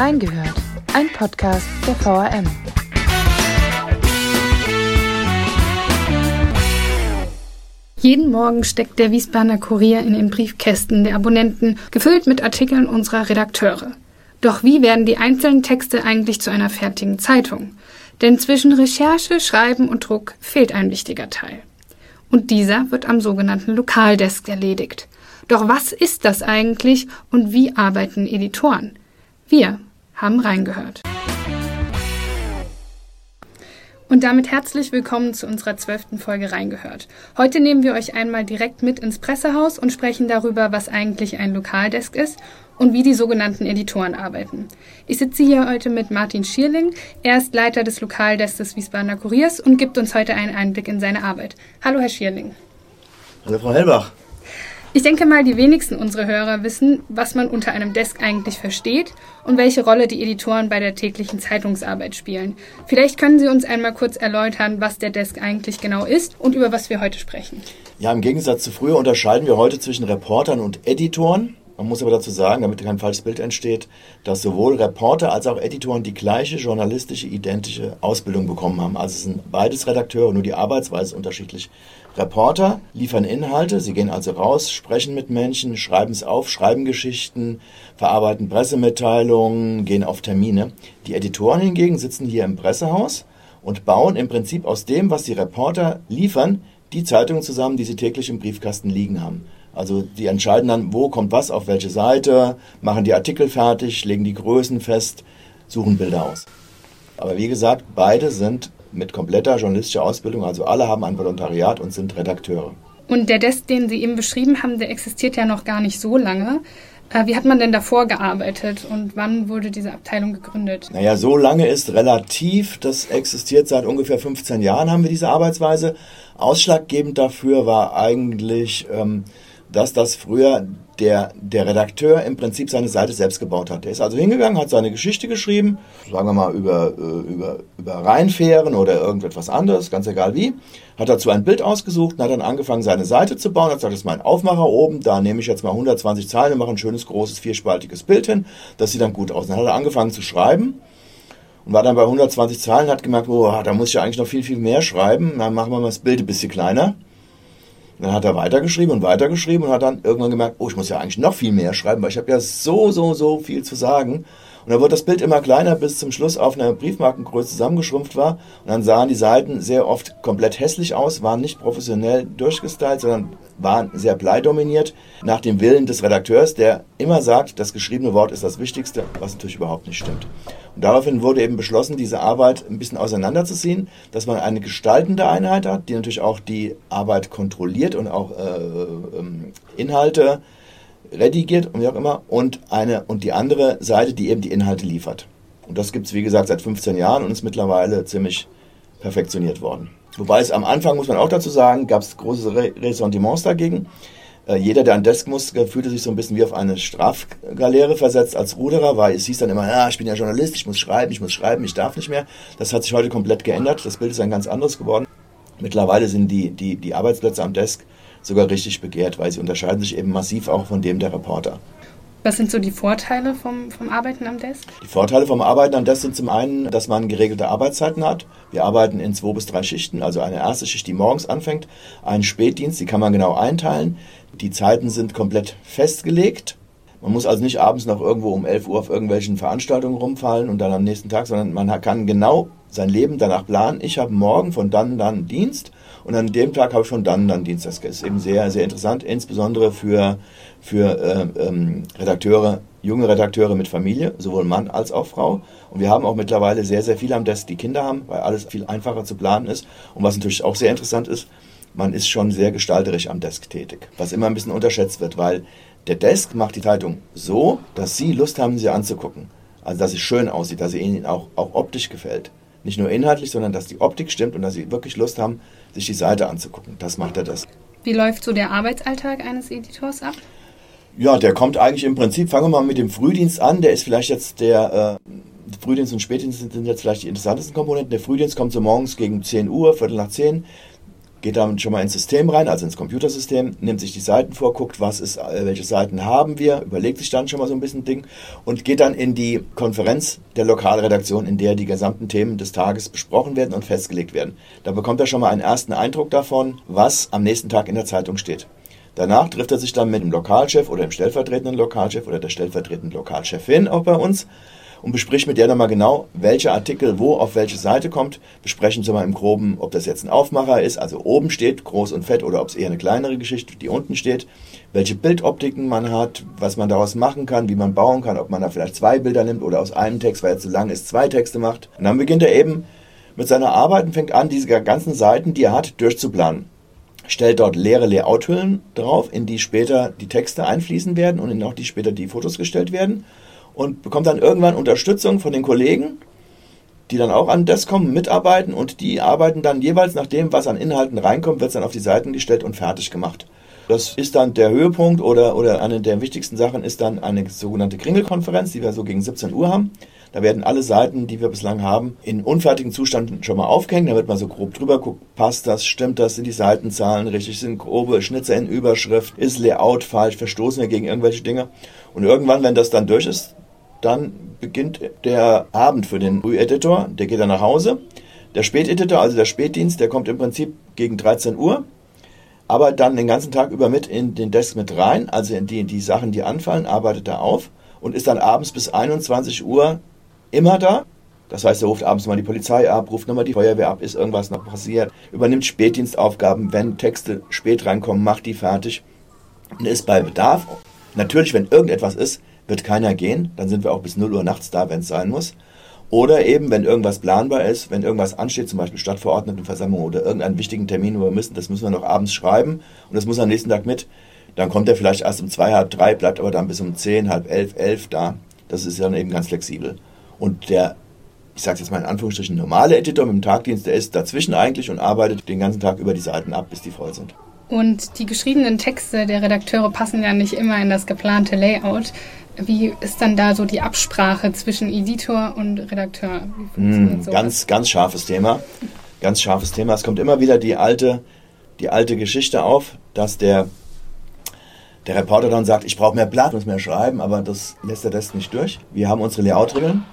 Reingehört, ein Podcast der VRM. Jeden Morgen steckt der Wiesbadener Kurier in den Briefkästen der Abonnenten, gefüllt mit Artikeln unserer Redakteure. Doch wie werden die einzelnen Texte eigentlich zu einer fertigen Zeitung? Denn zwischen Recherche, Schreiben und Druck fehlt ein wichtiger Teil. Und dieser wird am sogenannten Lokaldesk erledigt. Doch was ist das eigentlich und wie arbeiten Editoren? Wir haben reingehört. Und damit herzlich willkommen zu unserer zwölften Folge Reingehört. Heute nehmen wir euch einmal direkt mit ins Pressehaus und sprechen darüber, was eigentlich ein Lokaldesk ist und wie die sogenannten Editoren arbeiten. Ich sitze hier heute mit Martin Schierling. Er ist Leiter des Lokaldesks des Wiesbadener Kuriers und gibt uns heute einen Einblick in seine Arbeit. Hallo, Herr Schierling. Hallo, Frau Hellbach. Ich denke mal, die wenigsten unserer Hörer wissen, was man unter einem Desk eigentlich versteht und welche Rolle die Editoren bei der täglichen Zeitungsarbeit spielen. Vielleicht können Sie uns einmal kurz erläutern, was der Desk eigentlich genau ist und über was wir heute sprechen. Ja, im Gegensatz zu früher unterscheiden wir heute zwischen Reportern und Editoren. Man muss aber dazu sagen, damit kein falsches Bild entsteht, dass sowohl Reporter als auch Editoren die gleiche journalistische, identische Ausbildung bekommen haben. Also es sind beides Redakteure, nur die Arbeitsweise ist unterschiedlich. Reporter liefern Inhalte, sie gehen also raus, sprechen mit Menschen, schreiben es auf, schreiben Geschichten, verarbeiten Pressemitteilungen, gehen auf Termine. Die Editoren hingegen sitzen hier im Pressehaus und bauen im Prinzip aus dem, was die Reporter liefern, die Zeitungen zusammen, die sie täglich im Briefkasten liegen haben. Also die entscheiden dann, wo kommt was, auf welche Seite, machen die Artikel fertig, legen die Größen fest, suchen Bilder aus. Aber wie gesagt, beide sind mit kompletter journalistischer Ausbildung, also alle haben ein Volontariat und sind Redakteure. Und der Desk, den Sie eben beschrieben haben, der existiert ja noch gar nicht so lange. Äh, wie hat man denn davor gearbeitet und wann wurde diese Abteilung gegründet? Naja, so lange ist relativ. Das existiert seit ungefähr 15 Jahren, haben wir diese Arbeitsweise. Ausschlaggebend dafür war eigentlich ähm, dass das früher der, der Redakteur im Prinzip seine Seite selbst gebaut hat. Der ist also hingegangen, hat seine Geschichte geschrieben, sagen wir mal über, äh, über, über Rheinfähren oder irgendetwas anderes, ganz egal wie, hat dazu ein Bild ausgesucht und hat dann angefangen, seine Seite zu bauen, hat gesagt, das ist mein Aufmacher oben, da nehme ich jetzt mal 120 Zeilen und mache ein schönes, großes, vierspaltiges Bild hin, das sieht dann gut aus. Dann hat er angefangen zu schreiben und war dann bei 120 Zeilen, hat gemerkt, oh, da muss ich ja eigentlich noch viel, viel mehr schreiben, dann machen wir mal das Bild ein bisschen kleiner dann hat er weitergeschrieben und weitergeschrieben und hat dann irgendwann gemerkt, oh, ich muss ja eigentlich noch viel mehr schreiben, weil ich habe ja so, so, so viel zu sagen. Und dann wurde das Bild immer kleiner, bis zum Schluss auf einer Briefmarkengröße zusammengeschrumpft war. Und dann sahen die Seiten sehr oft komplett hässlich aus, waren nicht professionell durchgestylt, sondern waren sehr bleidominiert, nach dem Willen des Redakteurs, der immer sagt, das geschriebene Wort ist das Wichtigste, was natürlich überhaupt nicht stimmt. Und daraufhin wurde eben beschlossen, diese Arbeit ein bisschen auseinanderzuziehen, dass man eine gestaltende Einheit hat, die natürlich auch die Arbeit kontrolliert und auch äh, ähm, Inhalte redigiert und wie auch immer, und, eine, und die andere Seite, die eben die Inhalte liefert. Und das gibt es, wie gesagt, seit 15 Jahren und ist mittlerweile ziemlich perfektioniert worden. Wobei es am Anfang, muss man auch dazu sagen, gab es große Ressentiments dagegen. Äh, jeder, der an Desk musste, fühlte sich so ein bisschen wie auf eine Strafgaleere versetzt als Ruderer, weil es hieß dann immer, ja, ich bin ja Journalist, ich muss schreiben, ich muss schreiben, ich darf nicht mehr. Das hat sich heute komplett geändert. Das Bild ist ein ganz anderes geworden. Mittlerweile sind die, die, die Arbeitsplätze am Desk sogar richtig begehrt, weil sie unterscheiden sich eben massiv auch von dem der Reporter. Was sind so die Vorteile vom, vom Arbeiten am Desk? Die Vorteile vom Arbeiten am Desk sind zum einen, dass man geregelte Arbeitszeiten hat. Wir arbeiten in zwei bis drei Schichten, also eine erste Schicht, die morgens anfängt, einen Spätdienst, die kann man genau einteilen. Die Zeiten sind komplett festgelegt. Man muss also nicht abends noch irgendwo um 11 Uhr auf irgendwelchen Veranstaltungen rumfallen und dann am nächsten Tag, sondern man kann genau sein Leben danach planen. Ich habe morgen von dann dann Dienst und an dem Tag habe ich schon dann dann Dienst. Das ist eben sehr, sehr interessant, insbesondere für, für äh, ähm, Redakteure, junge Redakteure mit Familie, sowohl Mann als auch Frau. Und wir haben auch mittlerweile sehr, sehr viele am Desk, die Kinder haben, weil alles viel einfacher zu planen ist. Und was natürlich auch sehr interessant ist, man ist schon sehr gestalterisch am Desk tätig, was immer ein bisschen unterschätzt wird, weil der Desk macht die Zeitung so, dass Sie Lust haben, sie anzugucken. Also, dass sie schön aussieht, dass sie Ihnen auch, auch optisch gefällt. Nicht nur inhaltlich, sondern dass die Optik stimmt und dass Sie wirklich Lust haben, sich die Seite anzugucken. Das macht er das. Wie läuft so der Arbeitsalltag eines Editors ab? Ja, der kommt eigentlich im Prinzip, fangen wir mal mit dem Frühdienst an. Der ist vielleicht jetzt der, äh, Frühdienst und Spätdienst sind jetzt vielleicht die interessantesten Komponenten. Der Frühdienst kommt so morgens gegen 10 Uhr, Viertel nach 10 geht dann schon mal ins System rein, also ins Computersystem, nimmt sich die Seiten vor, guckt, was ist, äh, welche Seiten haben wir, überlegt sich dann schon mal so ein bisschen Ding und geht dann in die Konferenz der Lokalredaktion, in der die gesamten Themen des Tages besprochen werden und festgelegt werden. Da bekommt er schon mal einen ersten Eindruck davon, was am nächsten Tag in der Zeitung steht. Danach trifft er sich dann mit dem Lokalchef oder dem stellvertretenden Lokalchef oder der stellvertretenden Lokalchefin auch bei uns und bespricht mit der nochmal genau, welcher Artikel wo auf welche Seite kommt. Besprechen Sie mal im Groben, ob das jetzt ein Aufmacher ist, also oben steht, groß und fett, oder ob es eher eine kleinere Geschichte, die unten steht. Welche Bildoptiken man hat, was man daraus machen kann, wie man bauen kann, ob man da vielleicht zwei Bilder nimmt oder aus einem Text, weil er zu lang ist, zwei Texte macht. Und dann beginnt er eben mit seiner Arbeit und fängt an, diese ganzen Seiten, die er hat, durchzuplanen stellt dort leere Layouthüllen drauf, in die später die Texte einfließen werden und in auch die später die Fotos gestellt werden und bekommt dann irgendwann Unterstützung von den Kollegen, die dann auch an das kommen, mitarbeiten und die arbeiten dann jeweils nach dem, was an Inhalten reinkommt, wird es dann auf die Seiten gestellt und fertig gemacht. Das ist dann der Höhepunkt oder, oder eine der wichtigsten Sachen ist dann eine sogenannte Kringelkonferenz, die wir so gegen 17 Uhr haben. Da werden alle Seiten, die wir bislang haben, in unfertigen Zustand schon mal aufgehängt. Da wird man so grob drüber gucken, passt das, stimmt das, sind die Seitenzahlen richtig, sind grobe Schnitzer in Überschrift, ist Layout falsch, verstoßen wir gegen irgendwelche Dinge. Und irgendwann, wenn das dann durch ist, dann beginnt der Abend für den Früheditor, der geht dann nach Hause. Der Späteditor, also der Spätdienst, der kommt im Prinzip gegen 13 Uhr, aber dann den ganzen Tag über mit in den Desk mit rein, also in die, in die Sachen, die anfallen, arbeitet er auf und ist dann abends bis 21 Uhr immer da. Das heißt, er ruft abends mal die Polizei ab, ruft nochmal die Feuerwehr ab, ist irgendwas noch passiert, übernimmt Spätdienstaufgaben, wenn Texte spät reinkommen, macht die fertig und ist bei Bedarf. Natürlich, wenn irgendetwas ist, wird keiner gehen, dann sind wir auch bis 0 Uhr nachts da, wenn es sein muss. Oder eben, wenn irgendwas planbar ist, wenn irgendwas ansteht, zum Beispiel Stadtverordnetenversammlung oder irgendeinen wichtigen Termin, wo wir müssen, das müssen wir noch abends schreiben und das muss am nächsten Tag mit, dann kommt er vielleicht erst um zwei, halb drei, bleibt aber dann bis um zehn, halb elf, elf da. Das ist dann eben ganz flexibel. Und der, ich sage jetzt mal in Anführungsstrichen, normale Editor mit dem Tagdienst, der ist dazwischen eigentlich und arbeitet den ganzen Tag über die Seiten ab, bis die voll sind. Und die geschriebenen Texte der Redakteure passen ja nicht immer in das geplante Layout. Wie ist dann da so die Absprache zwischen Editor und Redakteur? Mm, ganz, ganz scharfes Thema. Ganz scharfes Thema. Es kommt immer wieder die alte, die alte Geschichte auf, dass der, der Reporter dann sagt, ich brauche mehr Blatt, muss mehr schreiben, aber das lässt er das nicht durch. Wir haben unsere Layout-Regeln.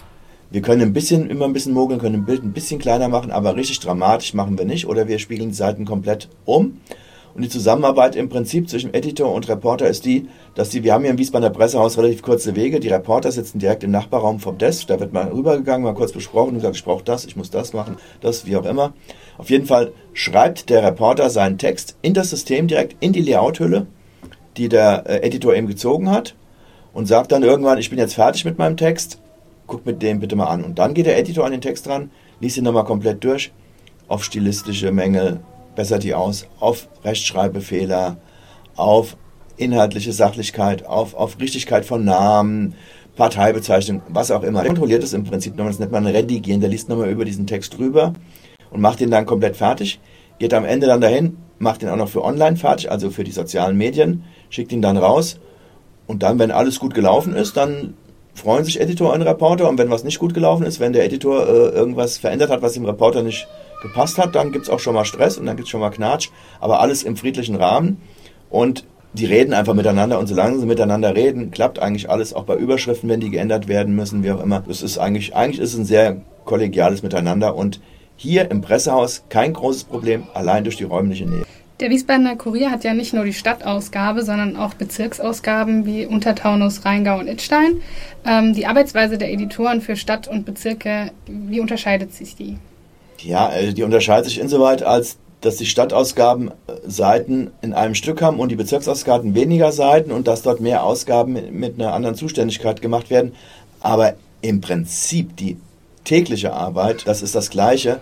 Wir können ein bisschen, immer ein bisschen mogeln, können ein Bild ein bisschen kleiner machen, aber richtig dramatisch machen wir nicht. Oder wir spiegeln die Seiten komplett um. Und die Zusammenarbeit im Prinzip zwischen Editor und Reporter ist die, dass die, wir haben hier im Wiesbadener Pressehaus relativ kurze Wege. Die Reporter sitzen direkt im Nachbarraum vom Desk. Da wird mal rübergegangen, mal kurz besprochen und gesagt, ich brauche das, ich muss das machen, das, wie auch immer. Auf jeden Fall schreibt der Reporter seinen Text in das System direkt in die Layouthülle, die der äh, Editor eben gezogen hat und sagt dann irgendwann, ich bin jetzt fertig mit meinem Text, guck mit dem bitte mal an. Und dann geht der Editor an den Text dran, liest ihn nochmal komplett durch, auf stilistische Mängel, bessert die aus auf Rechtschreibfehler, auf inhaltliche Sachlichkeit, auf, auf Richtigkeit von Namen, Parteibezeichnung, was auch immer. Der kontrolliert es im Prinzip nochmal, das nennt man Redigieren, der liest nochmal über diesen Text drüber und macht ihn dann komplett fertig, geht am Ende dann dahin, macht ihn auch noch für online fertig, also für die sozialen Medien, schickt ihn dann raus und dann, wenn alles gut gelaufen ist, dann freuen sich Editor und Reporter und wenn was nicht gut gelaufen ist, wenn der Editor äh, irgendwas verändert hat, was dem Reporter nicht gepasst hat, dann gibt es auch schon mal Stress und dann gibt es schon mal Knatsch, aber alles im friedlichen Rahmen und die reden einfach miteinander und solange sie miteinander reden, klappt eigentlich alles, auch bei Überschriften, wenn die geändert werden müssen, wie auch immer. Das ist eigentlich, eigentlich ist es ein sehr kollegiales Miteinander und hier im Pressehaus kein großes Problem, allein durch die räumliche Nähe. Der Wiesbadener Kurier hat ja nicht nur die Stadtausgabe, sondern auch Bezirksausgaben wie Untertaunus, Rheingau und Idstein. Ähm, die Arbeitsweise der Editoren für Stadt und Bezirke, wie unterscheidet sich die? Ja, äh, die unterscheidet sich insoweit, als dass die Stadtausgaben äh, Seiten in einem Stück haben und die Bezirksausgaben weniger Seiten und dass dort mehr Ausgaben mit einer anderen Zuständigkeit gemacht werden. Aber im Prinzip die tägliche Arbeit, das ist das Gleiche.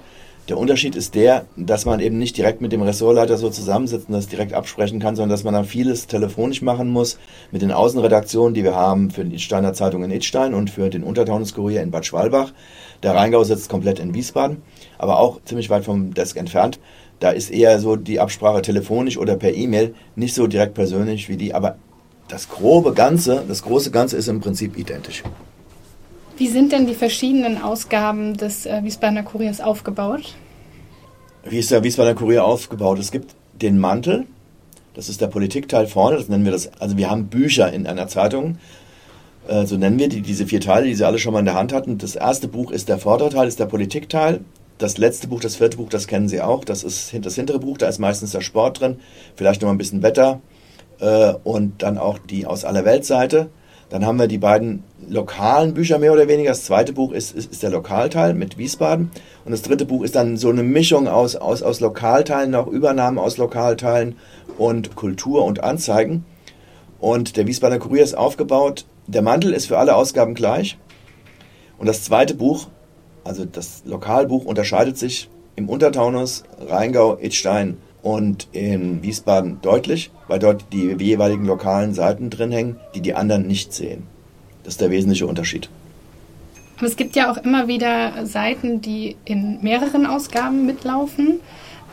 Der Unterschied ist der, dass man eben nicht direkt mit dem Ressortleiter so zusammensitzt und das direkt absprechen kann, sondern dass man dann vieles telefonisch machen muss mit den Außenredaktionen, die wir haben für die Steiner Zeitung in Idstein und für den Untertaunus-Kurier in Bad Schwalbach. Der Rheingau sitzt komplett in Wiesbaden, aber auch ziemlich weit vom Desk entfernt. Da ist eher so die Absprache telefonisch oder per E-Mail, nicht so direkt persönlich wie die, aber das grobe Ganze, das große Ganze ist im Prinzip identisch. Wie sind denn die verschiedenen Ausgaben des äh, Wiesbadener Kuriers aufgebaut? Wie ist der Wiesbadener Kurier aufgebaut? Es gibt den Mantel, das ist der Politikteil vorne, das nennen wir das, also wir haben Bücher in einer Zeitung, äh, so nennen wir die, diese vier Teile, die Sie alle schon mal in der Hand hatten. Das erste Buch ist der vordere Teil, ist der Politikteil. Das letzte Buch, das vierte Buch, das kennen Sie auch. Das ist das hintere Buch, da ist meistens der Sport drin, vielleicht noch mal ein bisschen Wetter äh, und dann auch die aus aller Welt Seite. Dann haben wir die beiden lokalen Bücher mehr oder weniger. Das zweite Buch ist, ist, ist, der Lokalteil mit Wiesbaden. Und das dritte Buch ist dann so eine Mischung aus, aus, aus Lokalteilen, auch Übernahmen aus Lokalteilen und Kultur und Anzeigen. Und der Wiesbadener Kurier ist aufgebaut. Der Mantel ist für alle Ausgaben gleich. Und das zweite Buch, also das Lokalbuch, unterscheidet sich im Untertaunus, Rheingau, Idstein und in Wiesbaden deutlich, weil dort die jeweiligen lokalen Seiten drin hängen, die die anderen nicht sehen. Das ist der wesentliche Unterschied. Aber es gibt ja auch immer wieder Seiten, die in mehreren Ausgaben mitlaufen.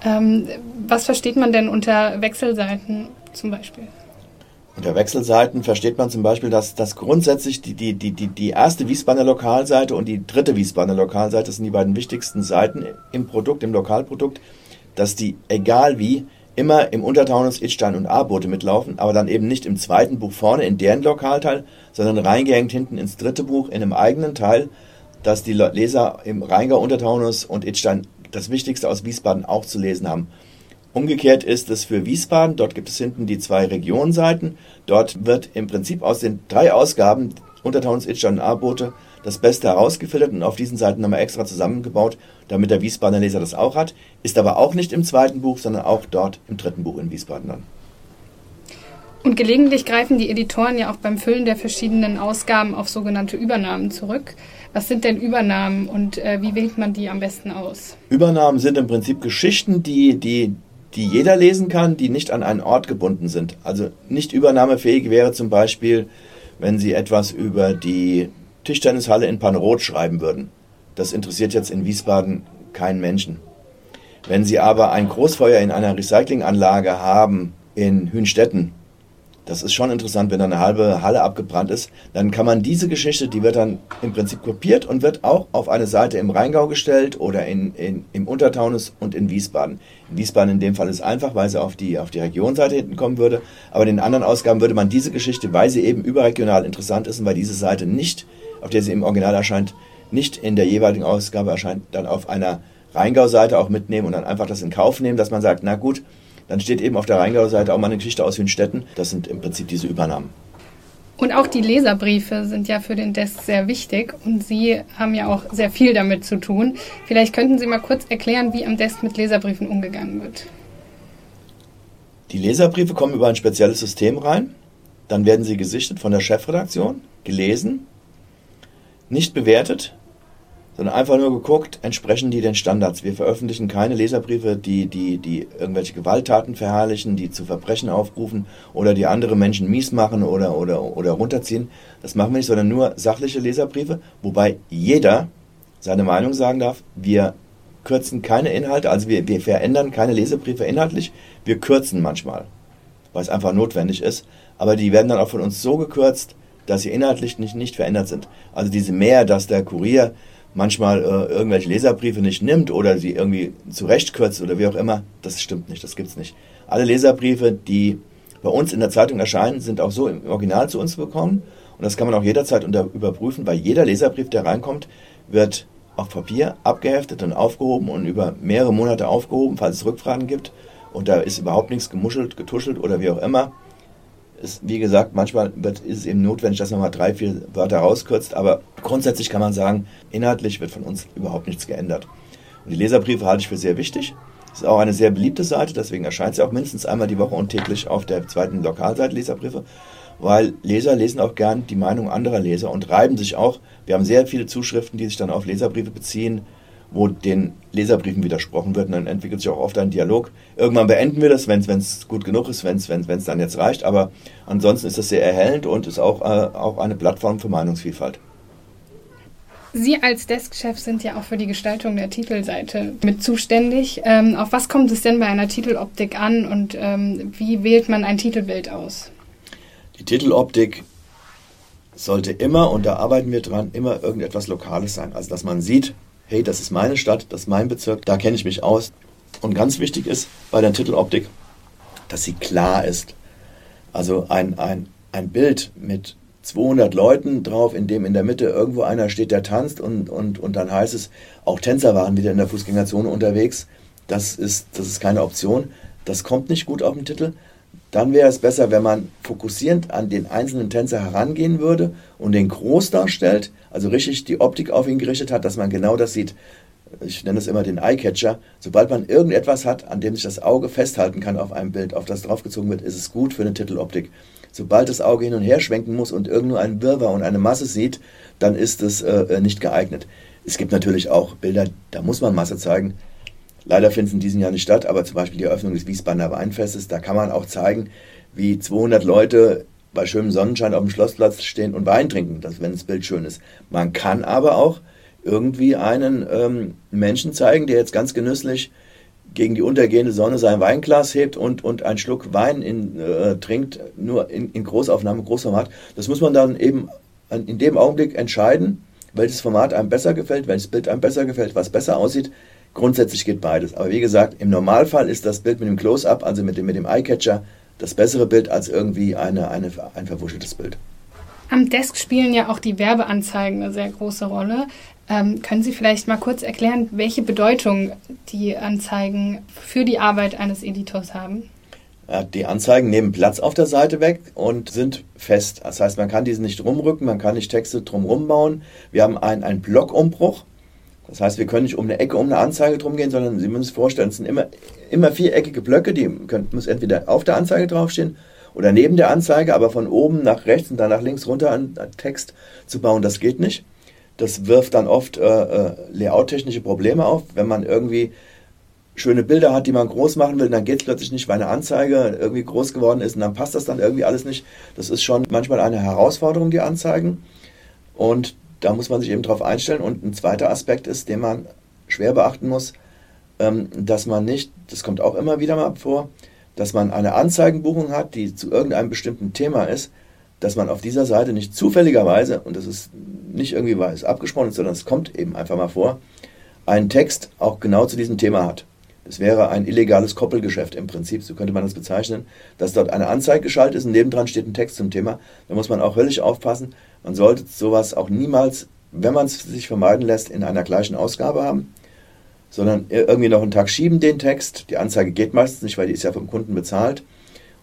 Ähm, was versteht man denn unter Wechselseiten zum Beispiel? Unter Wechselseiten versteht man zum Beispiel, dass, dass grundsätzlich die, die, die, die erste Wiesbadener Lokalseite und die dritte Wiesbadener Lokalseite, das sind die beiden wichtigsten Seiten im Produkt, im Lokalprodukt, dass die, egal wie, immer im Untertaunus, Itstein und A-Boote mitlaufen, aber dann eben nicht im zweiten Buch vorne in deren Lokalteil, sondern reingehängt hinten ins dritte Buch in einem eigenen Teil, dass die Leser im Rheingau, Untertaunus und Itstein das Wichtigste aus Wiesbaden auch zu lesen haben. Umgekehrt ist es für Wiesbaden, dort gibt es hinten die zwei Regionseiten, dort wird im Prinzip aus den drei Ausgaben Untertaunus, Itstein und A-Boote das Beste herausgefiltert und auf diesen Seiten nochmal extra zusammengebaut, damit der Wiesbadener Leser das auch hat. Ist aber auch nicht im zweiten Buch, sondern auch dort im dritten Buch in Wiesbaden dann. Und gelegentlich greifen die Editoren ja auch beim Füllen der verschiedenen Ausgaben auf sogenannte Übernahmen zurück. Was sind denn Übernahmen und äh, wie wählt man die am besten aus? Übernahmen sind im Prinzip Geschichten, die, die, die jeder lesen kann, die nicht an einen Ort gebunden sind. Also nicht übernahmefähig wäre zum Beispiel, wenn Sie etwas über die Tischtennishalle in Panroth schreiben würden. Das interessiert jetzt in Wiesbaden keinen Menschen. Wenn Sie aber ein Großfeuer in einer Recyclinganlage haben in Hünstetten, das ist schon interessant, wenn da eine halbe Halle abgebrannt ist, dann kann man diese Geschichte, die wird dann im Prinzip kopiert und wird auch auf eine Seite im Rheingau gestellt oder in, in, im Untertaunus und in Wiesbaden. In Wiesbaden in dem Fall ist einfach, weil sie auf die, auf die Regionseite hinten kommen würde, aber in den anderen Ausgaben würde man diese Geschichte, weil sie eben überregional interessant ist und weil diese Seite nicht auf der sie im Original erscheint, nicht in der jeweiligen Ausgabe erscheint, dann auf einer Rheingau-Seite auch mitnehmen und dann einfach das in Kauf nehmen, dass man sagt, na gut, dann steht eben auf der Rheingau-Seite auch mal eine Geschichte aus Hünstetten. Das sind im Prinzip diese Übernahmen. Und auch die Leserbriefe sind ja für den Desk sehr wichtig und Sie haben ja auch sehr viel damit zu tun. Vielleicht könnten Sie mal kurz erklären, wie am Desk mit Leserbriefen umgegangen wird. Die Leserbriefe kommen über ein spezielles System rein. Dann werden sie gesichtet von der Chefredaktion, gelesen nicht bewertet, sondern einfach nur geguckt, entsprechen die den Standards. Wir veröffentlichen keine Leserbriefe, die, die, die irgendwelche Gewalttaten verherrlichen, die zu Verbrechen aufrufen oder die andere Menschen mies machen oder, oder, oder runterziehen. Das machen wir nicht, sondern nur sachliche Leserbriefe, wobei jeder seine Meinung sagen darf. Wir kürzen keine Inhalte, also wir, wir verändern keine Leserbriefe inhaltlich, wir kürzen manchmal, weil es einfach notwendig ist. Aber die werden dann auch von uns so gekürzt, dass sie inhaltlich nicht, nicht verändert sind. Also diese Mehr, dass der Kurier manchmal äh, irgendwelche Leserbriefe nicht nimmt oder sie irgendwie zurechtkürzt oder wie auch immer, das stimmt nicht, das gibt's nicht. Alle Leserbriefe, die bei uns in der Zeitung erscheinen, sind auch so im Original zu uns bekommen und das kann man auch jederzeit unter, überprüfen, weil jeder Leserbrief, der reinkommt, wird auf Papier abgeheftet und aufgehoben und über mehrere Monate aufgehoben, falls es Rückfragen gibt und da ist überhaupt nichts gemuschelt, getuschelt oder wie auch immer ist, wie gesagt, manchmal wird, ist es eben notwendig, dass man mal drei, vier Wörter rauskürzt, aber grundsätzlich kann man sagen, inhaltlich wird von uns überhaupt nichts geändert. Und die Leserbriefe halte ich für sehr wichtig. Das ist auch eine sehr beliebte Seite, deswegen erscheint sie auch mindestens einmal die Woche und täglich auf der zweiten Lokalseite Leserbriefe, weil Leser lesen auch gern die Meinung anderer Leser und reiben sich auch. Wir haben sehr viele Zuschriften, die sich dann auf Leserbriefe beziehen, wo den Leserbriefen widersprochen wird. Und dann entwickelt sich auch oft ein Dialog. Irgendwann beenden wir das, wenn es gut genug ist, wenn es dann jetzt reicht. Aber ansonsten ist das sehr erhellend und ist auch, äh, auch eine Plattform für Meinungsvielfalt. Sie als Deskchef sind ja auch für die Gestaltung der Titelseite mit zuständig. Ähm, auf was kommt es denn bei einer Titeloptik an und ähm, wie wählt man ein Titelbild aus? Die Titeloptik sollte immer, und da arbeiten wir dran, immer irgendetwas Lokales sein. Also dass man sieht, hey, das ist meine Stadt, das ist mein Bezirk, da kenne ich mich aus. Und ganz wichtig ist bei der Titeloptik, dass sie klar ist. Also ein, ein, ein Bild mit 200 Leuten drauf, in dem in der Mitte irgendwo einer steht, der tanzt und, und, und dann heißt es, auch Tänzer waren wieder in der Fußgängerzone unterwegs. Das ist, das ist keine Option. Das kommt nicht gut auf den Titel. Dann wäre es besser, wenn man fokussierend an den einzelnen Tänzer herangehen würde und den groß darstellt, also richtig die Optik auf ihn gerichtet hat, dass man genau das sieht. Ich nenne es immer den Eyecatcher. Sobald man irgendetwas hat, an dem sich das Auge festhalten kann auf einem Bild, auf das draufgezogen wird, ist es gut für eine Titeloptik. Sobald das Auge hin und her schwenken muss und irgendwo einen Wirrwarr und eine Masse sieht, dann ist es äh, nicht geeignet. Es gibt natürlich auch Bilder, da muss man Masse zeigen. Leider findet es in diesem Jahr nicht statt, aber zum Beispiel die Eröffnung des Wiesbadener Weinfestes, da kann man auch zeigen, wie 200 Leute bei schönem Sonnenschein auf dem Schlossplatz stehen und Wein trinken, das, wenn das Bild schön ist. Man kann aber auch irgendwie einen ähm, Menschen zeigen, der jetzt ganz genüsslich gegen die untergehende Sonne sein Weinglas hebt und, und einen Schluck Wein in, äh, trinkt, nur in, in Großaufnahme, Großformat. Das muss man dann eben in dem Augenblick entscheiden, welches Format einem besser gefällt, welches Bild einem besser gefällt, was besser aussieht. Grundsätzlich geht beides. Aber wie gesagt, im Normalfall ist das Bild mit dem Close-Up, also mit dem, mit dem Eyecatcher, das bessere Bild als irgendwie eine, eine, ein verwuscheltes Bild. Am Desk spielen ja auch die Werbeanzeigen eine sehr große Rolle. Ähm, können Sie vielleicht mal kurz erklären, welche Bedeutung die Anzeigen für die Arbeit eines Editors haben? Die Anzeigen nehmen Platz auf der Seite weg und sind fest. Das heißt, man kann diese nicht rumrücken, man kann nicht Texte drumherum bauen. Wir haben einen, einen Blockumbruch. Das heißt, wir können nicht um eine Ecke um eine Anzeige drum gehen, sondern Sie müssen sich vorstellen, es sind immer, immer viereckige Blöcke, die können, müssen entweder auf der Anzeige draufstehen oder neben der Anzeige, aber von oben nach rechts und dann nach links runter einen Text zu bauen, das geht nicht. Das wirft dann oft äh, äh, layouttechnische Probleme auf, wenn man irgendwie schöne Bilder hat, die man groß machen will, dann geht es plötzlich nicht, weil eine Anzeige irgendwie groß geworden ist und dann passt das dann irgendwie alles nicht. Das ist schon manchmal eine Herausforderung, die Anzeigen. Und da muss man sich eben drauf einstellen. Und ein zweiter Aspekt ist, den man schwer beachten muss, ähm, dass man nicht, das kommt auch immer wieder mal vor, dass man eine Anzeigenbuchung hat, die zu irgendeinem bestimmten Thema ist, dass man auf dieser Seite nicht zufälligerweise, und das ist nicht irgendwie, weil es abgesprochen sondern es kommt eben einfach mal vor, einen Text auch genau zu diesem Thema hat. Das wäre ein illegales Koppelgeschäft im Prinzip, so könnte man das bezeichnen, dass dort eine Anzeige geschaltet ist und nebendran steht ein Text zum Thema. Da muss man auch höllisch aufpassen. Man sollte sowas auch niemals, wenn man es sich vermeiden lässt, in einer gleichen Ausgabe haben, sondern irgendwie noch einen Tag schieben den Text. Die Anzeige geht meistens nicht, weil die ist ja vom Kunden bezahlt.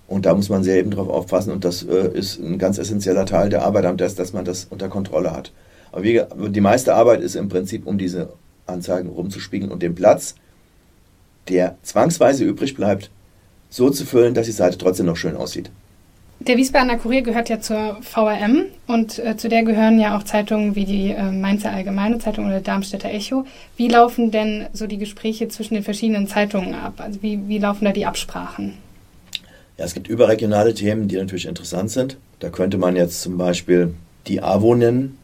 Und da muss man sehr eben drauf aufpassen und das äh, ist ein ganz essentieller Teil der Arbeit am Desk, dass man das unter Kontrolle hat. Aber wie, die meiste Arbeit ist im Prinzip, um diese Anzeigen rumzuspiegeln und den Platz, der zwangsweise übrig bleibt, so zu füllen, dass die Seite trotzdem noch schön aussieht. Der Wiesbadener Kurier gehört ja zur VRM und äh, zu der gehören ja auch Zeitungen wie die äh, Mainzer Allgemeine Zeitung oder Darmstädter Echo. Wie laufen denn so die Gespräche zwischen den verschiedenen Zeitungen ab? Also wie, wie laufen da die Absprachen? Ja, es gibt überregionale Themen, die natürlich interessant sind. Da könnte man jetzt zum Beispiel die AWO nennen,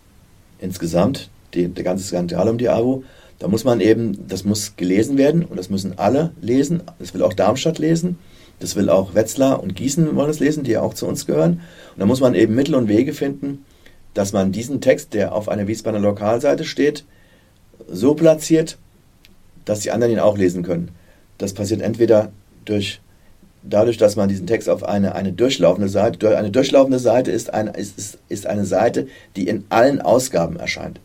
insgesamt, die, der ganze Skandal um die AWO. Da muss man eben, das muss gelesen werden und das müssen alle lesen. Das will auch Darmstadt lesen. Das will auch Wetzlar und Gießen wollen es lesen, die ja auch zu uns gehören. Und da muss man eben Mittel und Wege finden, dass man diesen Text, der auf einer Wiesbadener Lokalseite steht, so platziert, dass die anderen ihn auch lesen können. Das passiert entweder durch dadurch, dass man diesen Text auf eine, eine durchlaufende Seite, eine durchlaufende Seite ist eine, ist, ist eine Seite, die in allen Ausgaben erscheint.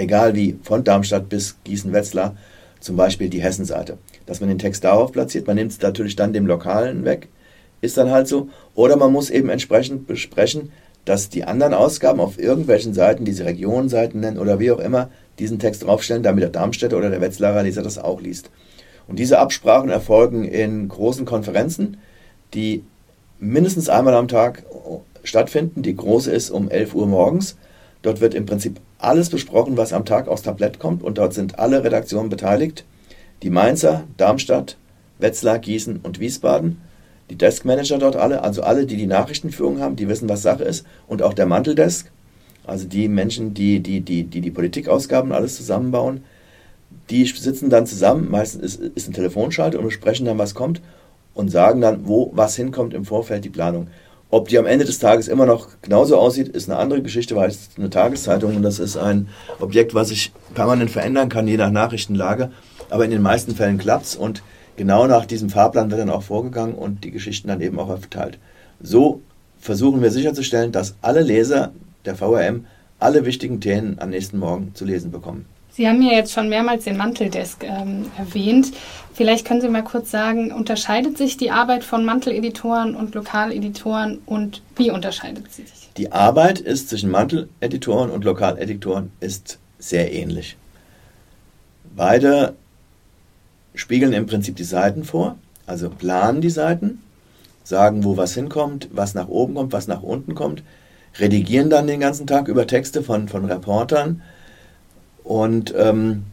Egal wie, von Darmstadt bis Gießen-Wetzlar, zum Beispiel die Hessenseite. Dass man den Text darauf platziert, man nimmt es natürlich dann dem Lokalen weg, ist dann halt so. Oder man muss eben entsprechend besprechen, dass die anderen Ausgaben auf irgendwelchen Seiten, diese Regionenseiten nennen oder wie auch immer, diesen Text draufstellen, damit der Darmstädter oder der Wetzlarer Leser das auch liest. Und diese Absprachen erfolgen in großen Konferenzen, die mindestens einmal am Tag stattfinden. Die große ist um 11 Uhr morgens. Dort wird im Prinzip alles besprochen, was am Tag aufs Tablett kommt. Und dort sind alle Redaktionen beteiligt. Die Mainzer, Darmstadt, Wetzlar, Gießen und Wiesbaden. Die Deskmanager dort alle, also alle, die die Nachrichtenführung haben, die wissen, was Sache ist. Und auch der Manteldesk, also die Menschen, die die, die, die, die Politikausgaben alles zusammenbauen. Die sitzen dann zusammen, meistens ist, ist ein Telefonschalter und besprechen dann, was kommt und sagen dann, wo was hinkommt im Vorfeld, die Planung. Ob die am Ende des Tages immer noch genauso aussieht, ist eine andere Geschichte, weil es ist eine Tageszeitung und das ist ein Objekt, was sich permanent verändern kann, je nach Nachrichtenlage. Aber in den meisten Fällen klappt es und genau nach diesem Fahrplan wird dann auch vorgegangen und die Geschichten dann eben auch verteilt. So versuchen wir sicherzustellen, dass alle Leser der VRM alle wichtigen Themen am nächsten Morgen zu lesen bekommen. Sie haben ja jetzt schon mehrmals den Manteldesk ähm, erwähnt. Vielleicht können Sie mal kurz sagen, unterscheidet sich die Arbeit von Manteleditoren und Lokaleditoren und wie unterscheidet sie sich? Die Arbeit ist zwischen Manteleditoren und Lokaleditoren ist sehr ähnlich. Beide spiegeln im Prinzip die Seiten vor, also planen die Seiten, sagen, wo was hinkommt, was nach oben kommt, was nach unten kommt, redigieren dann den ganzen Tag über Texte von, von Reportern und ähm,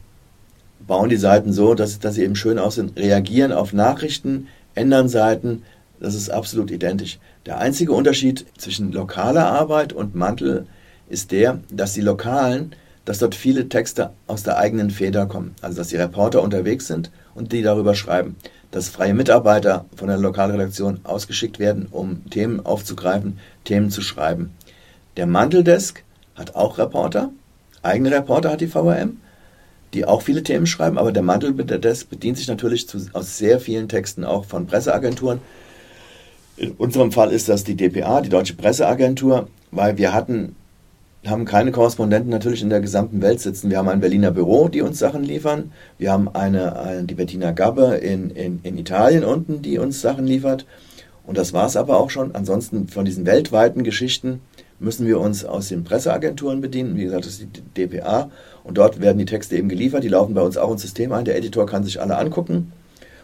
bauen die Seiten so, dass, dass sie eben schön aussehen, reagieren auf Nachrichten, ändern Seiten, das ist absolut identisch. Der einzige Unterschied zwischen lokaler Arbeit und Mantel ist der, dass die Lokalen, dass dort viele Texte aus der eigenen Feder kommen. Also dass die Reporter unterwegs sind und die darüber schreiben. Dass freie Mitarbeiter von der Lokalredaktion ausgeschickt werden, um Themen aufzugreifen, Themen zu schreiben. Der Manteldesk hat auch Reporter, eigene Reporter hat die VRM, die auch viele Themen schreiben, aber der Manteldesk bedient sich natürlich zu, aus sehr vielen Texten auch von Presseagenturen. In unserem Fall ist das die DPA, die Deutsche Presseagentur, weil wir hatten, haben keine Korrespondenten natürlich in der gesamten Welt sitzen. Wir haben ein Berliner Büro, die uns Sachen liefern. Wir haben eine, eine die Bettina Gabbe in, in, in Italien unten, die uns Sachen liefert. Und das war es aber auch schon. Ansonsten von diesen weltweiten Geschichten müssen wir uns aus den Presseagenturen bedienen. Wie gesagt, das ist die DPA. Und dort werden die Texte eben geliefert. Die laufen bei uns auch ins System ein. Der Editor kann sich alle angucken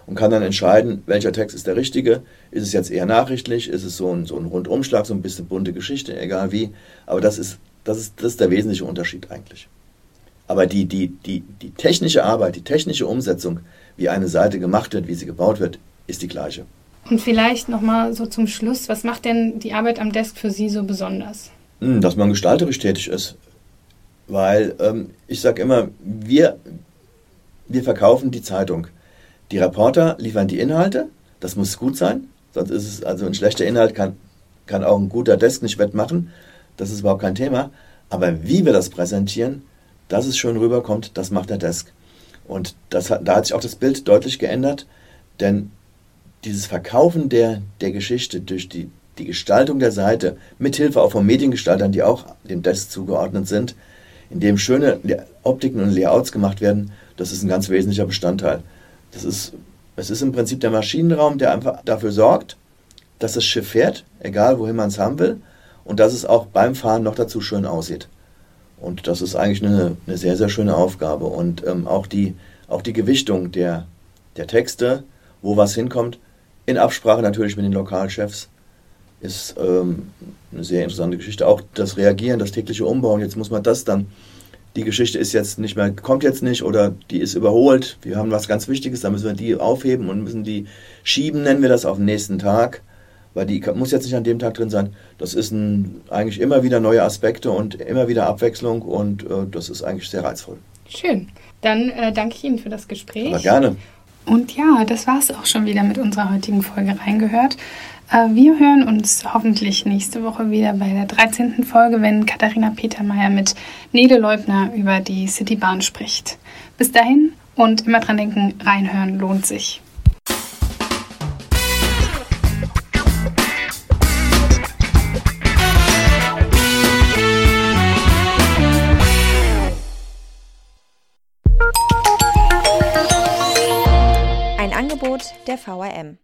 und kann dann entscheiden, welcher Text ist der richtige. Ist es jetzt eher nachrichtlich? Ist es so ein, so ein Rundumschlag, so ein bisschen bunte Geschichte, egal wie. Aber das ist, das ist, das ist der wesentliche Unterschied eigentlich. Aber die, die, die, die technische Arbeit, die technische Umsetzung, wie eine Seite gemacht wird, wie sie gebaut wird, ist die gleiche. Und vielleicht nochmal so zum Schluss, was macht denn die Arbeit am Desk für Sie so besonders? Hm, dass man gestalterisch tätig ist. Weil ähm, ich sage immer, wir, wir verkaufen die Zeitung. Die Reporter liefern die Inhalte, das muss gut sein, sonst ist es, also ein schlechter Inhalt kann, kann auch ein guter Desk nicht wettmachen, das ist überhaupt kein Thema. Aber wie wir das präsentieren, dass es schön rüberkommt, das macht der Desk. Und das da hat sich auch das Bild deutlich geändert, denn dieses Verkaufen der, der Geschichte durch die, die Gestaltung der Seite, mithilfe auch von Mediengestaltern, die auch dem Desk zugeordnet sind, in dem schöne Optiken und Layouts gemacht werden, das ist ein ganz wesentlicher Bestandteil. Das ist, es ist im Prinzip der Maschinenraum, der einfach dafür sorgt, dass das Schiff fährt, egal wohin man es haben will, und dass es auch beim Fahren noch dazu schön aussieht. Und das ist eigentlich eine, eine sehr, sehr schöne Aufgabe. Und ähm, auch, die, auch die Gewichtung der, der Texte, wo was hinkommt, in Absprache natürlich mit den Lokalchefs ist ähm, eine sehr interessante Geschichte. Auch das Reagieren, das tägliche Umbauen. Jetzt muss man das dann. Die Geschichte ist jetzt nicht mehr, kommt jetzt nicht oder die ist überholt. Wir haben was ganz Wichtiges, da müssen wir die aufheben und müssen die schieben, nennen wir das, auf den nächsten Tag. Weil die muss jetzt nicht an dem Tag drin sein. Das ist ein, eigentlich immer wieder neue Aspekte und immer wieder Abwechslung und äh, das ist eigentlich sehr reizvoll. Schön. Dann äh, danke ich Ihnen für das Gespräch. Aber gerne. Und ja, das war es auch schon wieder mit unserer heutigen Folge reingehört. Äh, wir hören uns hoffentlich nächste Woche wieder bei der 13. Folge, wenn Katharina Petermeier mit Nele Leubner über die Citybahn spricht. Bis dahin und immer dran denken, reinhören lohnt sich. Der VRM.